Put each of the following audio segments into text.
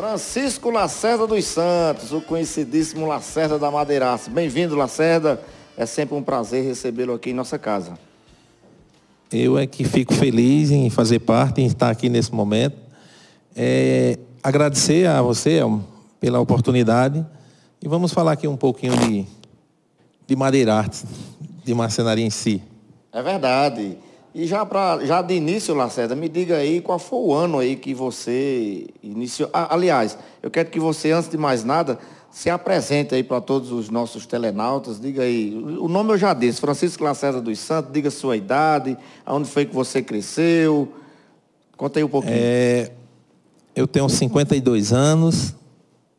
Francisco Lacerda dos Santos, o conhecidíssimo Lacerda da Madeiraça. Bem-vindo, Lacerda. É sempre um prazer recebê-lo aqui em nossa casa. Eu é que fico feliz em fazer parte, em estar aqui nesse momento. É, agradecer a você pela oportunidade e vamos falar aqui um pouquinho de, de madeira arte, de marcenaria em si. É verdade. E já, pra, já de início, Lacerda, me diga aí qual foi o ano aí que você iniciou. Ah, aliás, eu quero que você, antes de mais nada, se apresente aí para todos os nossos telenautas. Diga aí, o nome eu já disse, Francisco Lacerda dos Santos, diga sua idade, aonde foi que você cresceu. Conta aí um pouquinho. É, eu tenho 52 anos,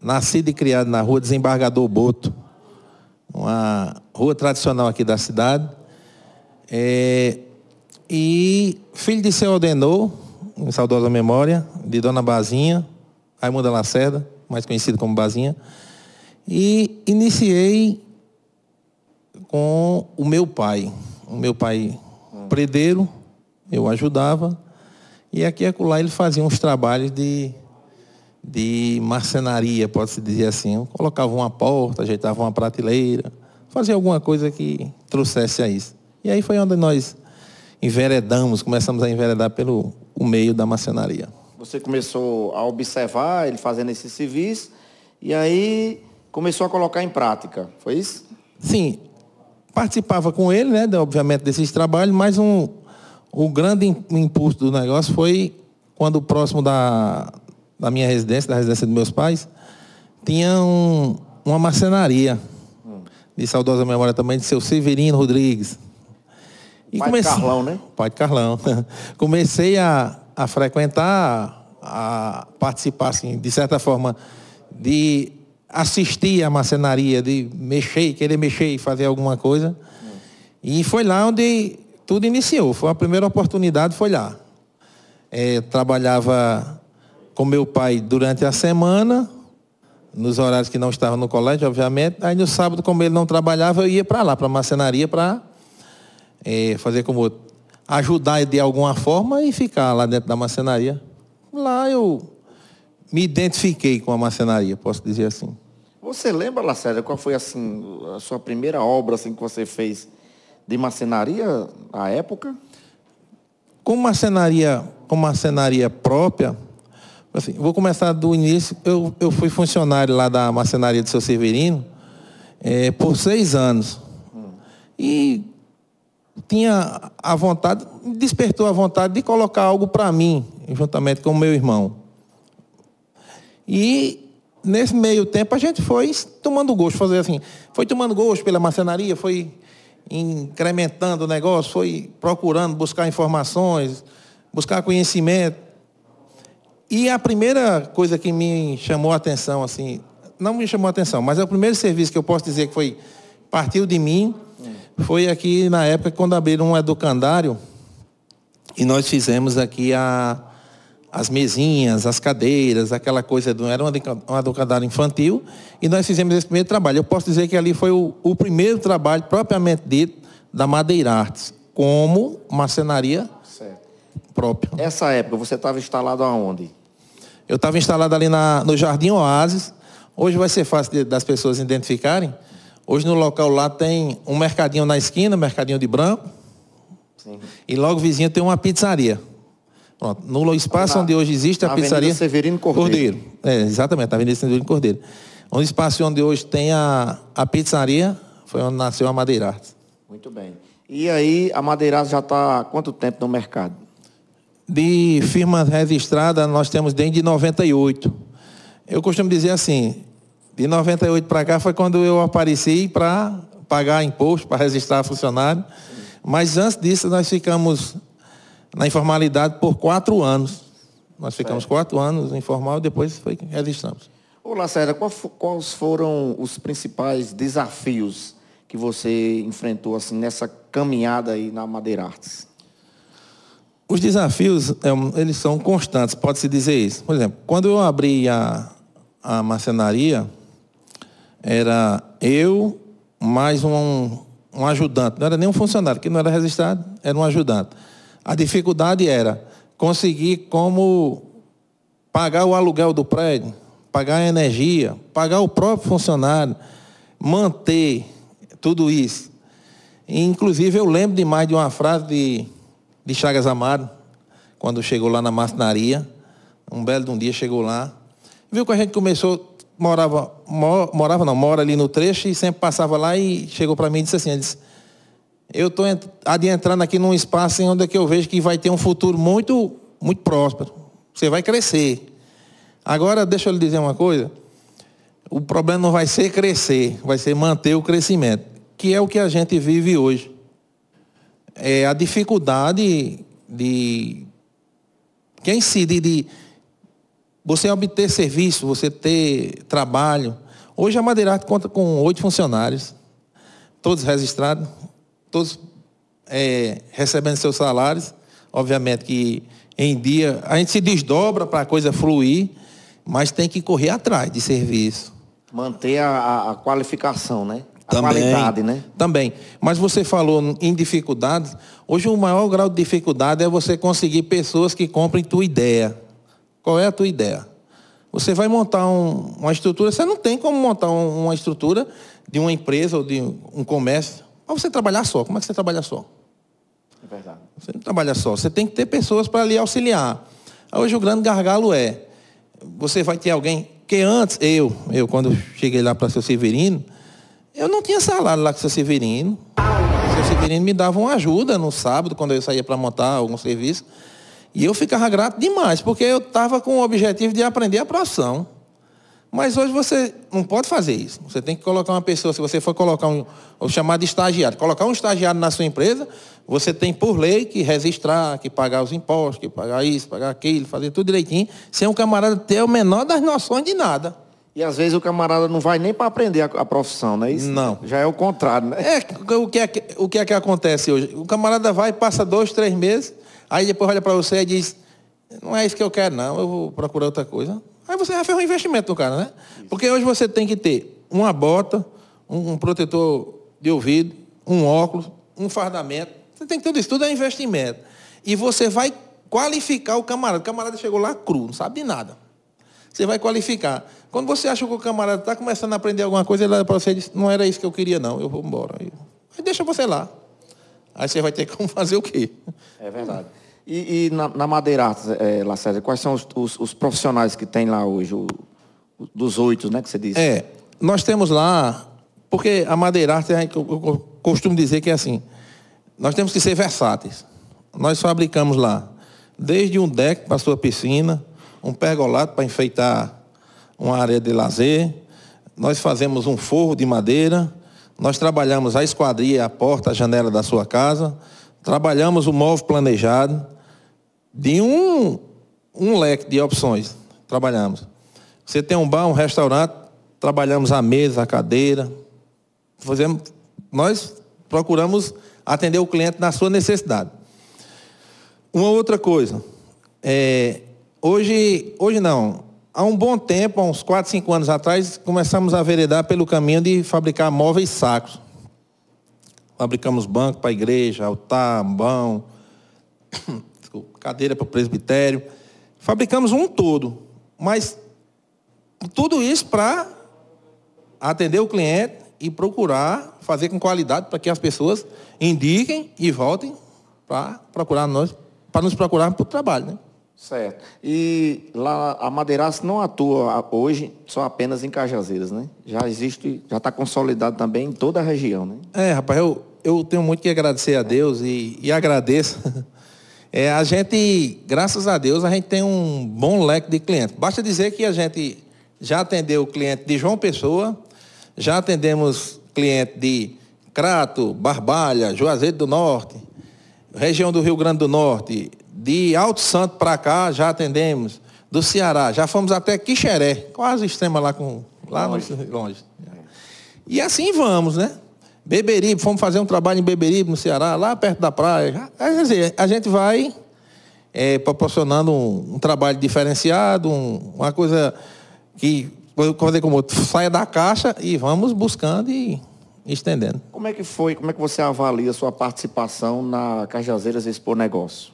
nascido e criado na rua Desembargador Boto, uma rua tradicional aqui da cidade. É, e filho de seu Aldenor, em saudosa memória, de Dona Bazinha, Raimunda Lacerda, mais conhecido como Bazinha. E iniciei com o meu pai. O meu pai predeiro, eu ajudava. E aqui e acolá ele fazia uns trabalhos de, de marcenaria, pode-se dizer assim. Eu colocava uma porta, ajeitava uma prateleira, fazia alguma coisa que trouxesse a isso. E aí foi onde nós enveredamos, começamos a enveredar pelo o meio da marcenaria. Você começou a observar ele fazendo esse serviço e aí começou a colocar em prática, foi isso? Sim, participava com ele, né, obviamente, desses trabalhos, mas um, o grande impulso do negócio foi quando próximo da, da minha residência, da residência dos meus pais, tinha um, uma marcenaria, hum. de saudosa memória também, de seu Severino Rodrigues. E pai comecei, de Carlão, né? Pai de Carlão. Comecei a, a frequentar, a participar, assim, de certa forma, de assistir a marcenaria, de mexer, querer mexer e fazer alguma coisa. Hum. E foi lá onde tudo iniciou. Foi a primeira oportunidade, foi lá. É, trabalhava com meu pai durante a semana, nos horários que não estava no colégio, obviamente. Aí no sábado, como ele não trabalhava, eu ia para lá, para a marcenaria, para é, fazer como ajudar de alguma forma e ficar lá dentro da marcenaria. Lá eu me identifiquei com a marcenaria, posso dizer assim. Você lembra, Lacerda, qual foi assim a sua primeira obra assim que você fez de marcenaria à época? Com marcenaria, com marcenaria própria, assim, vou começar do início. Eu, eu fui funcionário lá da marcenaria de seu Severino é, por seis anos. Hum. E tinha a vontade, despertou a vontade de colocar algo para mim, juntamente com o meu irmão. E nesse meio tempo a gente foi tomando gosto, fazer assim, foi tomando gosto pela marcenaria, foi incrementando o negócio, foi procurando buscar informações, buscar conhecimento. E a primeira coisa que me chamou a atenção, assim, não me chamou a atenção, mas é o primeiro serviço que eu posso dizer que foi partiu de mim, foi aqui na época quando abriram um educandário e nós fizemos aqui a, as mesinhas, as cadeiras, aquela coisa, do, era um educandário infantil e nós fizemos esse primeiro trabalho. Eu posso dizer que ali foi o, o primeiro trabalho propriamente dito da Madeira Artes, como marcenaria certo. própria. Essa época você estava instalado aonde? Eu estava instalado ali na, no Jardim Oasis. Hoje vai ser fácil de, das pessoas identificarem Hoje no local lá tem um mercadinho na esquina, mercadinho de branco. Sim. E logo vizinho tem uma pizzaria. Pronto. No espaço na, onde hoje existe a pizzaria. Avenida Severino Cordeiro. Cordeiro. É, exatamente, na Avenida Severino Cordeiro. No espaço onde hoje tem a, a pizzaria, foi onde nasceu a Madeira Muito bem. E aí, a Madeira já está há quanto tempo no mercado? De firma registrada, nós temos desde 98. Eu costumo dizer assim, de 98 para cá foi quando eu apareci para pagar imposto, para registrar funcionário. Mas antes disso, nós ficamos na informalidade por quatro anos. Nós ficamos quatro anos informal e depois foi registramos. Ô, Lacerda, quais foram os principais desafios que você enfrentou assim nessa caminhada aí na Madeira Artes? Os desafios, é, eles são constantes, pode-se dizer isso. Por exemplo, quando eu abri a, a marcenaria, era eu mais um, um ajudante. Não era nem um funcionário, que não era registrado, era um ajudante. A dificuldade era conseguir como pagar o aluguel do prédio, pagar a energia, pagar o próprio funcionário, manter tudo isso. E, inclusive, eu lembro demais de uma frase de, de Chagas Amaro, quando chegou lá na marcenaria. Um belo de um dia chegou lá. Viu que a gente começou, morava, morava não, mora ali no trecho e sempre passava lá e chegou para mim e disse assim, disse, eu estou adentrando aqui num espaço onde é que eu vejo que vai ter um futuro muito, muito próspero. Você vai crescer. Agora, deixa eu lhe dizer uma coisa. O problema não vai ser crescer, vai ser manter o crescimento, que é o que a gente vive hoje. É a dificuldade de quem se de, de você obter serviço, você ter trabalho. Hoje a Madeirarte conta com oito funcionários, todos registrados, todos é, recebendo seus salários. Obviamente que em dia a gente se desdobra para a coisa fluir, mas tem que correr atrás de serviço. Manter a, a qualificação, né? A também, qualidade, né? Também. Mas você falou em dificuldades. Hoje o maior grau de dificuldade é você conseguir pessoas que comprem tua ideia. Qual é a tua ideia? Você vai montar um, uma estrutura, você não tem como montar um, uma estrutura de uma empresa ou de um comércio. Mas você trabalhar só. Como é que você trabalha só? É verdade. Você não trabalha só. Você tem que ter pessoas para lhe auxiliar. Hoje o grande gargalo é você vai ter alguém que antes, eu, eu quando cheguei lá para seu Severino, eu não tinha salário lá com seu Severino. Seu Severino me dava uma ajuda no sábado, quando eu saía para montar algum serviço. E eu ficava grato demais, porque eu estava com o objetivo de aprender a profissão. Mas hoje você não pode fazer isso. Você tem que colocar uma pessoa, se você for colocar um, o chamado estagiário, colocar um estagiário na sua empresa, você tem por lei que registrar, que pagar os impostos, que pagar isso, pagar aquilo, fazer tudo direitinho, sem um camarada ter o menor das noções de nada. E às vezes o camarada não vai nem para aprender a, a, profissão, não é isso? Não. Já é o contrário, né? É, o que é que, o que, é que acontece hoje? O camarada vai, passa dois, três meses, aí depois olha para você e diz, não é isso que eu quero, não, eu vou procurar outra coisa. Aí você já fez um investimento no cara, né? Isso. Porque hoje você tem que ter uma bota, um, um protetor de ouvido, um óculos, um fardamento, você tem que ter tudo isso, tudo é investimento. E você vai qualificar o camarada. O camarada chegou lá cru, não sabe de nada. Você vai qualificar. Quando você acha que o camarada está começando a aprender alguma coisa, ele olha para você e diz, não era isso que eu queria, não, eu vou embora. Aí deixa você lá. Aí você vai ter como fazer o quê? É verdade. E, e na, na Madeiratas, é, Lacerda, quais são os, os, os, profissionais que tem lá hoje? O, dos oito, né, que você disse? É, nós temos lá, porque a Madeirata, eu costumo dizer que é assim, nós temos que ser versáteis. Nós fabricamos lá desde um deck para sua piscina, um pergolato para enfeitar uma área de lazer, nós fazemos um forro de madeira, nós trabalhamos a esquadria, a porta, a janela da sua casa, trabalhamos o móvel planejado, de um, um leque de opções, trabalhamos. Você tem um bar, um restaurante, trabalhamos a mesa, a cadeira, fazemos, nós procuramos atender o cliente na sua necessidade. Uma outra coisa, é, hoje, hoje não, há um bom tempo, há uns 4, 5 anos atrás, começamos a veredar pelo caminho de fabricar móveis sacros. Fabricamos banco para a igreja, altar, bão, cadeira para o presbitério. Fabricamos um todo, mas tudo isso para atender o cliente e procurar fazer com qualidade para que as pessoas indiquem e voltem para procurar nós, para nos procurar para o trabalho, né? Certo. E lá a Madeiraça não atua hoje só apenas em Cajazeiras, né? Já existe, já está consolidado também em toda a região, né? É, rapaz, eu, eu tenho muito que agradecer a Deus e, e agradeço. É, a gente, graças a Deus, a gente tem um bom leque de clientes. Basta dizer que a gente já atendeu o cliente de João Pessoa, já atendemos cliente de Crato, Barbalha, Juazeiro do Norte, região do Rio Grande do Norte, de Alto Santo para cá já atendemos, do Ceará, já fomos até Quixeré, quase extrema lá com lá longe. No, longe. E assim vamos, né? Beberibe, fomos fazer um trabalho em Beberibe, no Ceará, lá perto da praia. Quer dizer, a gente vai é, proporcionando um, um, trabalho diferenciado, um, uma coisa que fazer como saia da caixa e vamos buscando e estendendo. Como é que foi, como é que você avalia a sua participação na Cajazeiras Expo Negócio?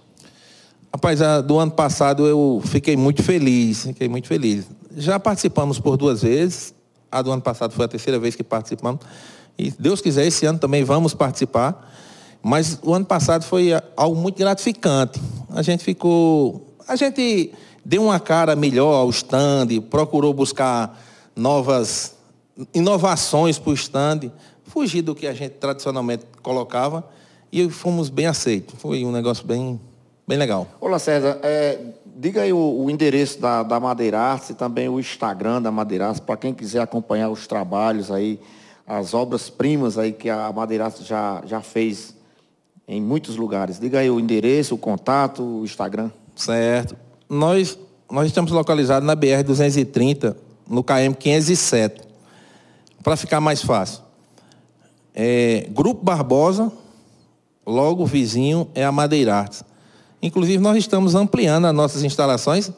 Rapaz, do ano passado eu fiquei muito feliz, fiquei muito feliz. já participamos por duas vezes. A do ano passado foi a terceira vez que participamos. E Deus quiser, esse ano também vamos participar. Mas o ano passado foi algo muito gratificante. A gente ficou. A gente deu uma cara melhor ao stand, procurou buscar novas inovações para o stand, fugir do que a gente tradicionalmente colocava e fomos bem aceitos. Foi um negócio bem, bem legal. Olá, César. É, diga aí o, o, endereço da, da Madeirace e também o Instagram da Madeirace, para quem quiser acompanhar os trabalhos aí, as obras-primas aí que a Madeirace já, já fez em muitos lugares. Diga aí o endereço, o contato, o Instagram. Certo. Nós, nós estamos localizados na BR-230, no KM 507. Para ficar mais fácil. É, Grupo Barbosa, logo vizinho é a Madeira. Inclusive, nós estamos ampliando as nossas instalações,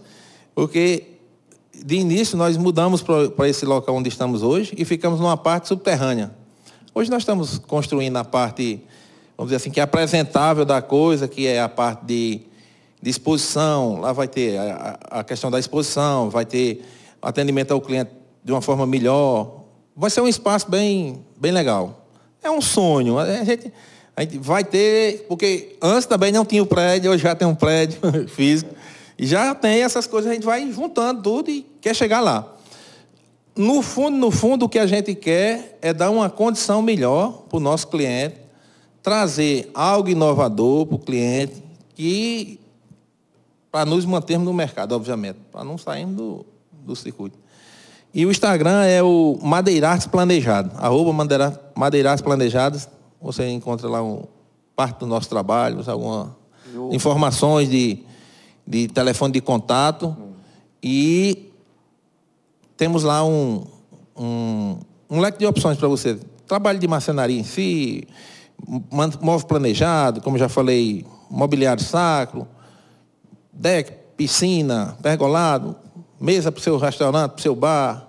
porque de início nós mudamos para esse local onde estamos hoje e ficamos numa parte subterrânea. Hoje nós estamos construindo a parte, vamos dizer assim, que é apresentável da coisa, que é a parte de, de exposição. Lá vai ter a, a questão da exposição, vai ter atendimento ao cliente de uma forma melhor. Vai ser um espaço bem, bem legal. É um sonho. A gente, a gente vai ter, porque antes também não tinha o prédio, hoje já tem um prédio físico. E já tem essas coisas, a gente vai juntando tudo e quer chegar lá. No fundo, no fundo, o que a gente quer é dar uma condição melhor para o nosso cliente, trazer algo inovador para o cliente, que para nos mantermos no mercado, obviamente, para não sairmos do, do circuito. E o Instagram é o Madeirates Planejado, arroba Madeirates Planejadas. Você encontra lá um, parte do nosso trabalho, algumas informações de, de telefone de contato. Hum. E temos lá um, um, um leque de opções para você. Trabalho de marcenaria em si, móvel planejado, como já falei, mobiliário sacro, deck, piscina, pergolado, mesa para o seu restaurante, para o seu bar.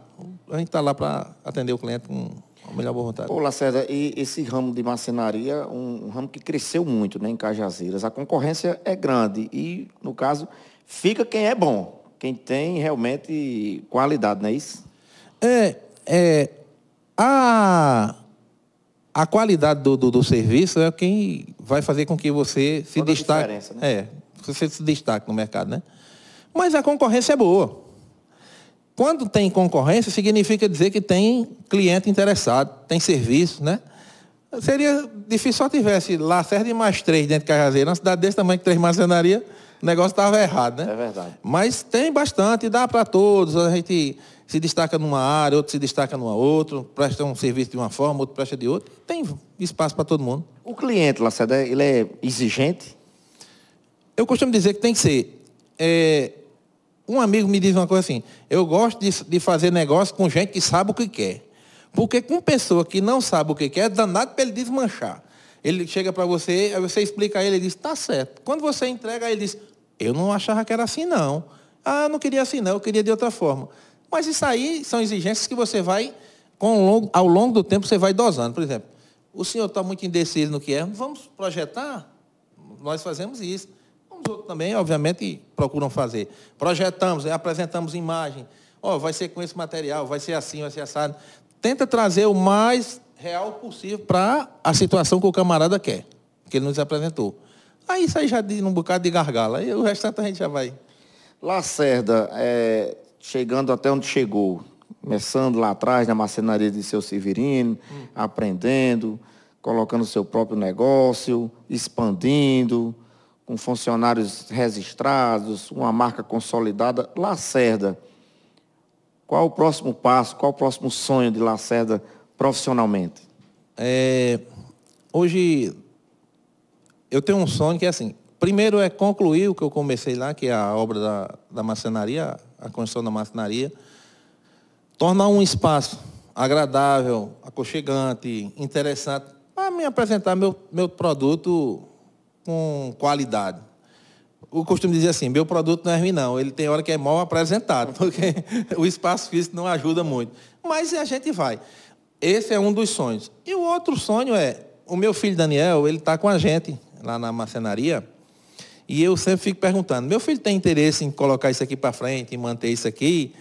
A gente está lá para atender o cliente com a melhor boa vontade. Ô, Lacerda, e esse ramo de marcenaria, um, um, ramo que cresceu muito né, em Cajazeiras. A concorrência é grande e, no caso, fica quem é bom, quem tem realmente qualidade, não é isso? É, é a, a qualidade do, do, do serviço é quem vai fazer com que você se Toda destaque. Né? É, você se destaque no mercado, né? Mas a concorrência é boa. Quando tem concorrência, significa dizer que tem cliente interessado, tem serviço, né? Seria difícil só tivesse lá certo e mais três dentro de Cajazeira. Uma cidade desse tamanho que três marcenaria, o negócio estava errado, né? É verdade. Mas tem bastante, dá para todos. A gente se destaca numa área, outro se destaca numa outra, presta um serviço de uma forma, outro presta de outra. Tem espaço para todo mundo. O cliente, Lacerda, ele é exigente? Eu costumo dizer que tem que ser. É, um amigo me diz uma coisa assim: eu gosto de, de fazer negócio com gente que sabe o que quer. Porque com pessoa que não sabe o que quer, é danado para ele desmanchar. Ele chega para você, aí você explica a ele, ele diz, tá certo. Quando você entrega, ele diz, eu não achava que era assim, não. Ah, não queria assim, não, eu queria de outra forma. Mas isso aí são exigências que você vai, com, ao longo do tempo, você vai dosando. Por exemplo, o senhor está muito indeciso no que é, vamos projetar? Nós fazemos isso. Os outros também, obviamente, procuram fazer. Projetamos, apresentamos imagem. Ó, oh, vai ser com esse material, vai ser assim, vai ser assado. Tenta trazer o mais real possível para a situação que o camarada quer, que ele nos apresentou. Aí isso aí já diz um bocado de gargala. Aí o restante a gente já vai. Lacerda, é, chegando até onde chegou, começando lá atrás na marcenaria de seu Severino, hum. aprendendo, colocando seu próprio negócio, expandindo, com funcionários registrados, uma marca consolidada. Lacerda, qual o próximo passo, qual o próximo sonho de Lacerda profissionalmente? É, hoje, eu tenho um sonho que é assim, primeiro é concluir o que eu comecei lá, que é a obra da, da marcenaria, a construção da marcenaria, tornar um espaço agradável, aconchegante, interessante, para me apresentar meu, meu produto com qualidade. O costume dizer assim, meu produto não é ruim não, ele tem hora que é mal apresentado, porque o espaço físico não ajuda muito. Mas a gente vai. Esse é um dos sonhos. E o outro sonho é, o meu filho Daniel, ele está com a gente lá na marcenaria, e eu sempre fico perguntando, meu filho tem interesse em colocar isso aqui para frente, em manter isso aqui?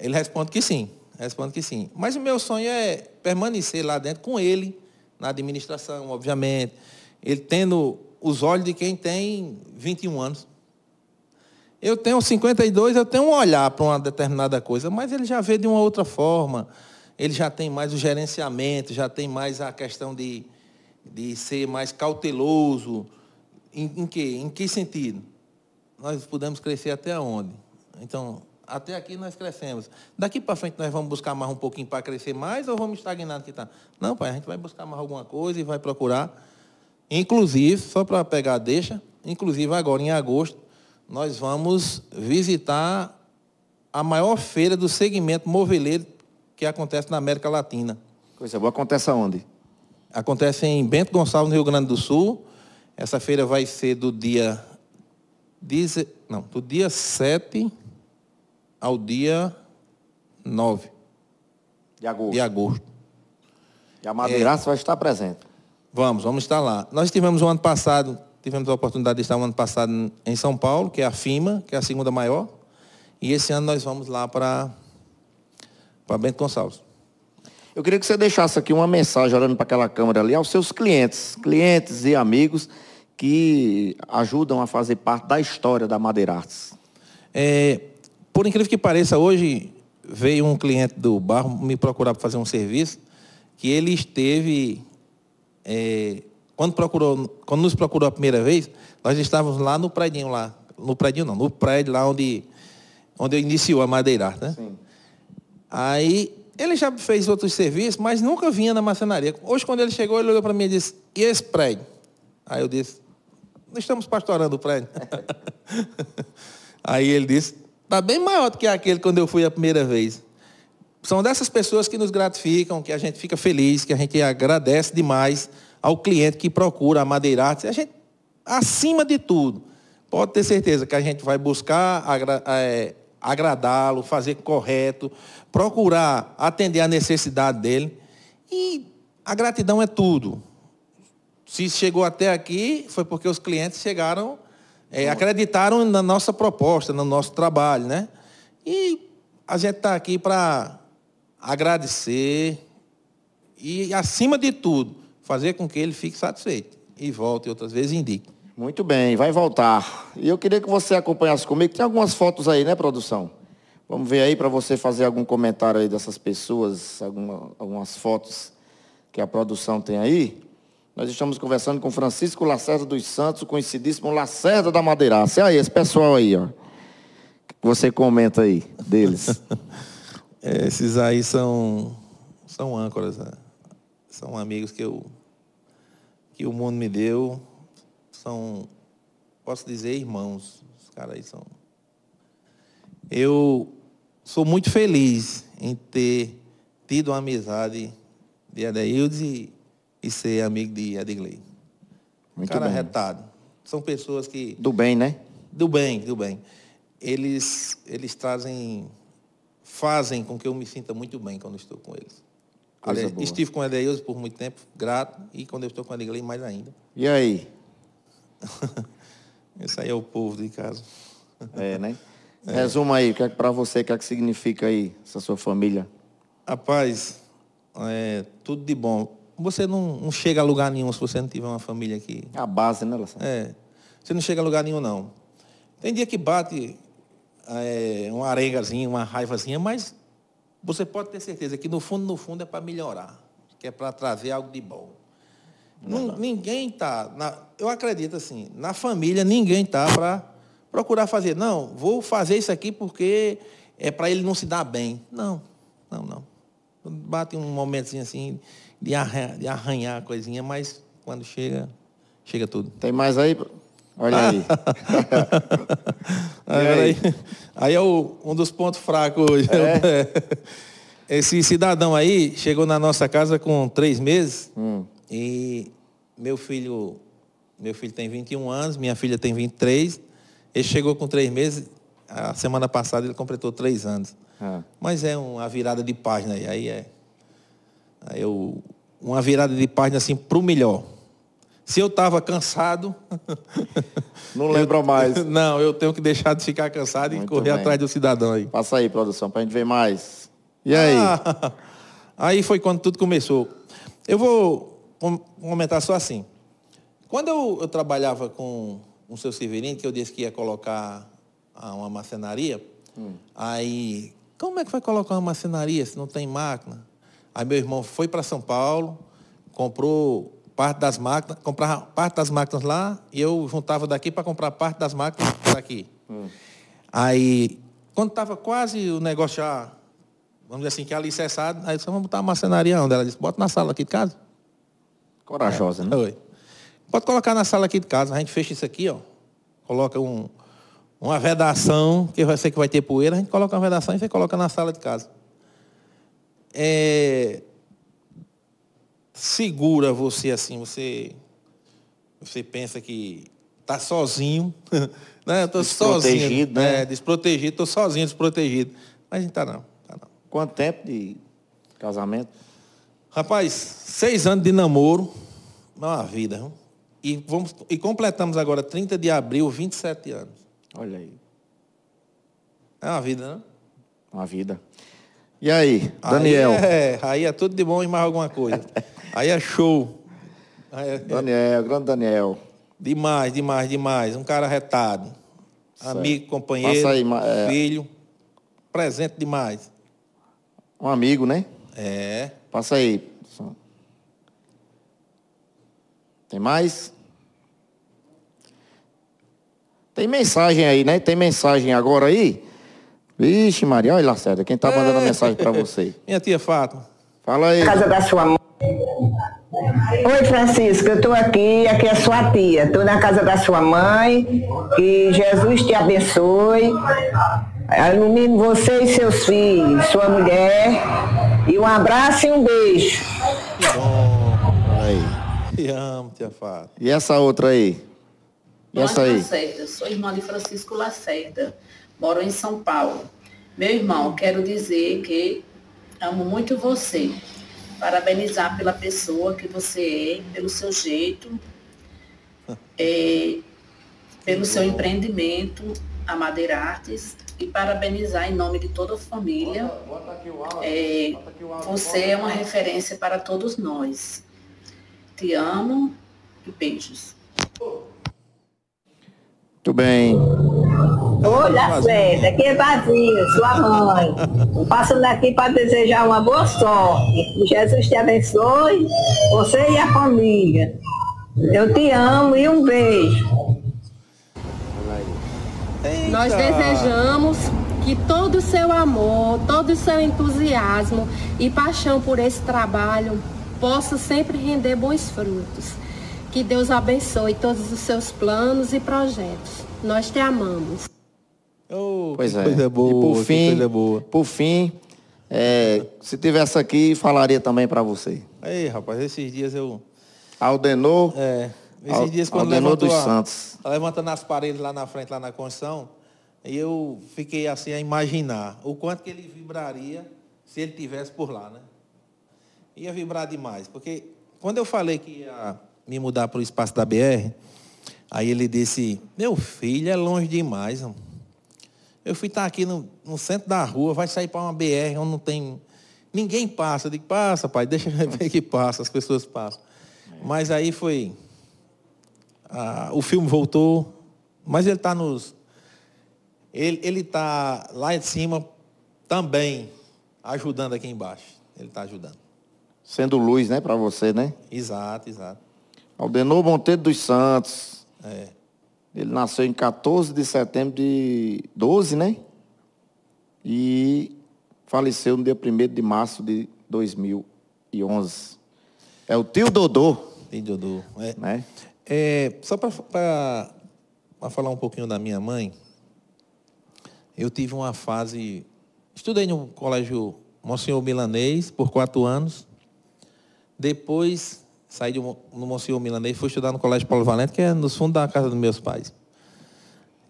Ele responde que sim, responde que sim. Mas o meu sonho é permanecer lá dentro com ele, na administração, obviamente. Ele tendo os olhos de quem tem 21 anos. Eu tenho 52, eu tenho um olhar para uma determinada coisa, mas ele já vê de uma outra forma. Ele já tem mais o gerenciamento, já tem mais a questão de, de ser mais cauteloso. Em, em que? Em que sentido? Nós podemos crescer até onde? Então, até aqui nós crescemos. Daqui para frente nós vamos buscar mais um pouquinho para crescer mais ou vamos estagnar no que está? Não, pai, a gente vai buscar mais alguma coisa e vai procurar. Inclusive, só para pegar deixa, inclusive agora em agosto, nós vamos visitar a maior feira do segmento moveleiro que acontece na América Latina. Coisa boa, acontece aonde? Acontece em Bento Gonçalves, no Rio Grande do Sul. Essa feira vai ser do dia, não, do dia 7 ao dia 9 de agosto. De agosto. E a Madeiraça é, vai estar presente. Vamos, vamos estar lá. Nós tivemos o um ano passado Tivemos a oportunidade de estar no ano passado em São Paulo, que é a FIMA, que é a segunda maior. E esse ano nós vamos lá para Bento Gonçalves. Eu queria que você deixasse aqui uma mensagem, olhando para aquela câmera ali, aos seus clientes, clientes e amigos que ajudam a fazer parte da história da Madeira Artes. É, por incrível que pareça, hoje veio um cliente do barro me procurar para fazer um serviço que ele esteve é, quando, procurou, quando nos procurou a primeira vez, nós estávamos lá no prédio lá. No prédio não, no prédio lá onde, onde iniciou a madeira, né? Sim. Aí ele já fez outros serviços, mas nunca vinha na maçonaria. Hoje, quando ele chegou, ele olhou para mim e disse, e esse prédio? Aí eu disse, nós estamos pastorando o prédio. Aí ele disse, está bem maior do que aquele quando eu fui a primeira vez. São dessas pessoas que nos gratificam, que a gente fica feliz, que a gente agradece demais ao cliente que procura a Madeira Artes. A gente, acima de tudo, pode ter certeza que a gente vai buscar agra, é, agradá-lo, fazer correto, procurar atender a necessidade dele. E a gratidão é tudo. Se chegou até aqui, foi porque os clientes chegaram, é, acreditaram na nossa proposta, no nosso trabalho, né? E a gente está aqui para agradecer e, acima de tudo, fazer com que ele fique satisfeito e volte outras vezes e indique. Muito bem, vai voltar. E eu queria que você acompanhasse comigo. Tem algumas fotos aí, né, produção? Vamos ver aí para você fazer algum comentário aí dessas pessoas, alguma, algumas fotos que a produção tem aí. Nós estamos conversando com Francisco Lacerda dos Santos, conhecidíssimo Lacerda da Madeiraça. Aí, esse pessoal aí, ó. você comenta aí deles? Esses aí são, são âncoras, né? São amigos que, eu, que o mundo me deu. São, posso dizer, irmãos. Os caras aí são. Eu sou muito feliz em ter tido uma amizade de Adeildes e, e ser amigo de Edgley. Muito cara bem. retado. São pessoas que. Do bem, né? Do bem, do bem. Eles, eles trazem, fazem com que eu me sinta muito bem quando estou com eles. Aliás, estive com a Edeilson por muito tempo, grato, e quando eu estou com a Edeilson, mais ainda. E aí? Esse aí é o povo de casa. É, né? É. Resuma aí, o que é para você, o que é que significa aí, essa sua família? Rapaz, é tudo de bom. Você não, não chega a lugar nenhum se você não tiver uma família aqui. A base, né, Lação? É. Você não chega a lugar nenhum, não. Tem dia que bate é, uma arengazinha, uma raivazinha, mas você pode ter certeza que no fundo, no fundo é para melhorar, que é para trazer algo de bom. Não, ninguém está, eu acredito assim, na família ninguém está para procurar fazer, não, vou fazer isso aqui porque é para ele não se dar bem. Não, não, não. Bate um momentozinho assim de arranhar, de arranhar a coisinha, mas quando chega, chega tudo. Tem mais aí? Olha aí. aí? aí é o, um dos pontos fracos hoje. É? Esse cidadão aí chegou na nossa casa com três meses hum. e meu filho, meu filho tem 21 anos, minha filha tem 23. Ele chegou com três meses, a semana passada ele completou três anos. Ah. Mas é uma virada de página aí, aí é, aí é uma virada de página assim para o melhor. Se eu estava cansado. Não lembro mais. Não, eu tenho que deixar de ficar cansado Muito e correr bem. atrás do cidadão aí. Passa aí, produção, para a gente ver mais. E aí? Ah, aí foi quando tudo começou. Eu vou comentar só assim. Quando eu, eu trabalhava com o seu Severino, que eu disse que ia colocar uma marcenaria, hum. aí, como é que vai colocar uma marcenaria se não tem máquina? Aí meu irmão foi para São Paulo, comprou parte das máquinas, comprava parte das máquinas lá e eu juntava daqui para comprar parte das máquinas daqui. Hum. Aí, quando estava quase o negócio já, vamos dizer assim, que alicerçado, aí disse, vamos botar uma marcenaria onde? Ela disse, bota na sala aqui de casa. Corajosa, é. né? Oi. Pode colocar na sala aqui de casa, a gente fecha isso aqui, ó. Coloca um, uma vedação, que vai ser que vai ter poeira, a gente coloca uma vedação e você coloca na sala de casa. É, segura você assim, você, você pensa que está sozinho, né? Estou sozinho, né? É, desprotegido, estou sozinho, desprotegido. Mas a gente está não, tá não. Quanto tempo de casamento? Rapaz, seis anos de namoro, é uma vida, viu? E, vamos, e completamos agora, 30 de abril, 27 anos. Olha aí. É uma vida, né? Uma vida. E aí, Daniel? Aí é, aí é tudo de bom e mais alguma coisa. Aí é show. Aí é, Daniel, grande Daniel. Demais, demais, demais. Um cara retado. Certo. Amigo, companheiro, aí, é... filho. Presente demais. Um amigo, né? É. Passa aí. Tem mais? Tem mensagem aí, né? Tem mensagem agora aí? Vixe, Maria, olha lá, Lacerda, quem tá mandando é. mensagem para você? Minha tia Fátima. Fala aí. Casa da sua mãe. Oi, Francisco, eu estou aqui, aqui é sua tia. Estou na casa da sua mãe. Que Jesus te abençoe. Ilumine você e seus filhos, sua mulher. E um abraço e um beijo. Amo, tia Fátima. E essa outra aí? E essa aí? Lacerda, sou irmã de Francisco Lacerda. Moro em São Paulo. Meu irmão, quero dizer que amo muito você parabenizar pela pessoa que você é, pelo seu jeito, é, pelo seu empreendimento, a Madeira Artes, e parabenizar em nome de toda a família. É, você é uma referência para todos nós. Te amo e beijos. Muito bem. Olha, Fred, aqui é vazio, sua mãe. Passando aqui para desejar uma boa sorte. Que Jesus te abençoe, você e a família. Eu te amo e um beijo. Eita. Nós desejamos que todo o seu amor, todo o seu entusiasmo e paixão por esse trabalho possa sempre render bons frutos. Que Deus abençoe todos os seus planos e projetos. Nós te amamos. Oh, pois é. Coisa boa, e por fim, coisa boa. Por fim, é, se tivesse aqui, falaria também para você. Ei, rapaz, esses dias eu. Aldenor. É. Esses dias quando Aldenor dos a, Santos. Levantando as paredes lá na frente, lá na construção, e eu fiquei assim a imaginar o quanto que ele vibraria se ele tivesse por lá, né? Ia vibrar demais, porque quando eu falei que ia me mudar para o espaço da BR, aí ele disse, meu filho, é longe demais, mano. Eu fui estar aqui no, no centro da rua, vai sair para uma BR onde não tem. Ninguém passa. Eu digo, passa, pai, deixa ver que passa, as pessoas passam. Mas aí foi. Ah, o filme voltou, mas ele está nos. Ele está lá em cima também ajudando aqui embaixo. Ele está ajudando. Sendo luz, né, para você, né? Exato, exato. Aldenor Monteiro dos Santos. É. Ele nasceu em 14 de setembro de 12, né? E faleceu no dia 1 de março de 2011. É o tio Dodô. Tio Dodô. É, né? é só para falar um pouquinho da minha mãe, eu tive uma fase. Estudei no colégio Monsenhor Milanês por quatro anos. Depois Saí de, no Monsenhor Milanês e fui estudar no Colégio Paulo Valente, que é nos fundos da casa dos meus pais.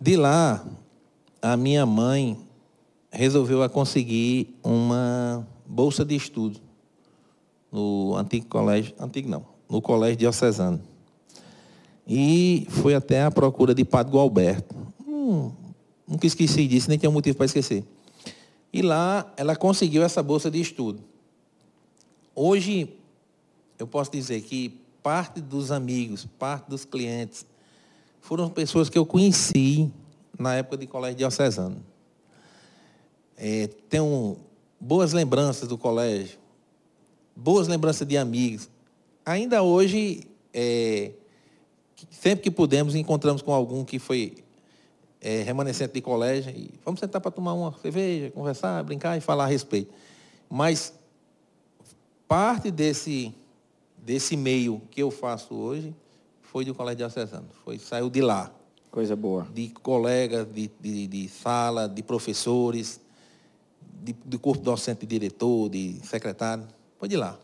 De lá, a minha mãe resolveu conseguir uma bolsa de estudo no antigo colégio, antigo não, no colégio diocesano. e foi até a procura de Padre Gualberto. Hum, nunca esqueci disso, nem tinha motivo para esquecer. E lá ela conseguiu essa bolsa de estudo. Hoje, eu posso dizer que parte dos amigos, parte dos clientes, foram pessoas que eu conheci na época de colégio diocesano. É, tenho boas lembranças do colégio, boas lembranças de amigos. Ainda hoje, é, sempre que pudemos, encontramos com algum que foi é, remanescente de colégio e vamos sentar para tomar uma cerveja, conversar, brincar e falar a respeito. Mas parte desse, desse meio que eu faço hoje foi do Colégio Diocesano, foi, saiu de lá. Coisa boa. De colegas, de, de, de sala, de professores, de, de corpo docente, de diretor, de secretário, foi de lá.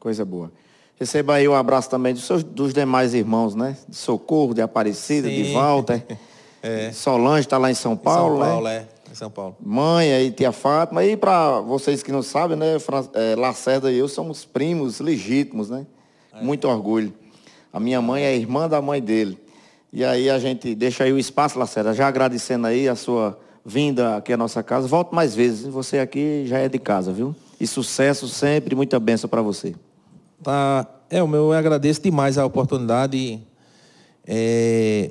Coisa boa. Receba aí um abraço também dos, seus, dos demais irmãos, né? De Socorro, de Aparecida, Sim. de Walter. é. Solange está lá em São Paulo, em São Paulo, né? é. Em São Paulo. Mãe aí, tia Fátima. E para vocês que não sabem, né? É, Lacerda e eu somos primos legítimos, né? É. Muito orgulho. A minha mãe é irmã da mãe dele. E aí a gente deixa aí o espaço, Lacerda, já agradecendo aí a sua vinda aqui à nossa casa. Volte mais vezes. Você aqui já é de casa, viu? E sucesso sempre, muita bênção para você. Tá, é, o meu, eu agradeço demais a oportunidade é,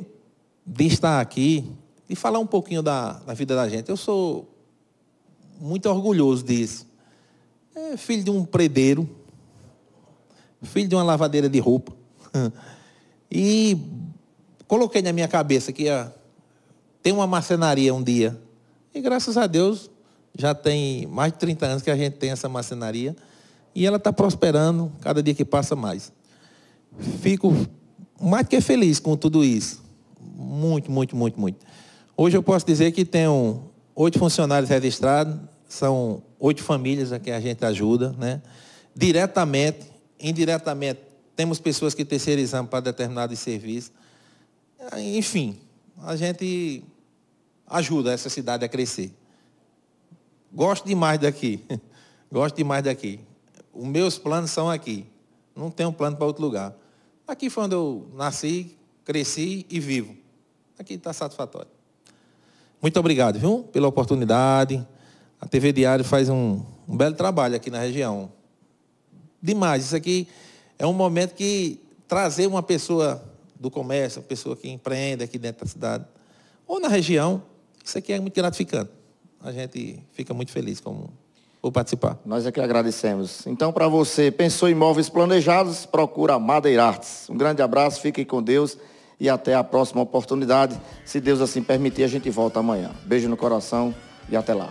de estar aqui e falar um pouquinho da, da, vida da gente. Eu sou muito orgulhoso disso. É filho de um predeiro, filho de uma lavadeira de roupa. E coloquei na minha cabeça que ia ter uma marcenaria um dia. E graças a Deus, já tem mais de 30 anos que a gente tem essa marcenaria. E ela está prosperando cada dia que passa mais. Fico mais que feliz com tudo isso. Muito, muito, muito, muito. Hoje eu posso dizer que tenho oito funcionários registrados, são oito famílias a que a gente ajuda, né? Diretamente, indiretamente, temos pessoas que terceirizamos para determinados serviços. Enfim, a gente ajuda essa cidade a crescer. Gosto demais daqui. Gosto demais daqui os meus planos são aqui. Não tenho plano para outro lugar. Aqui foi onde eu nasci, cresci e vivo. Aqui está satisfatório. Muito obrigado, viu, pela oportunidade. A TV Diário faz um, um belo trabalho aqui na região. Demais. Isso aqui é um momento que trazer uma pessoa do comércio, uma pessoa que empreende aqui dentro da cidade, ou na região, isso aqui é muito gratificante. A gente fica muito feliz com por participar. Nós é que agradecemos. Então, para você, pensou em imóveis planejados, procura Madeira Artes. Um grande abraço, fiquem com Deus e até a próxima oportunidade. Se Deus assim permitir, a gente volta amanhã. Beijo no coração e até lá.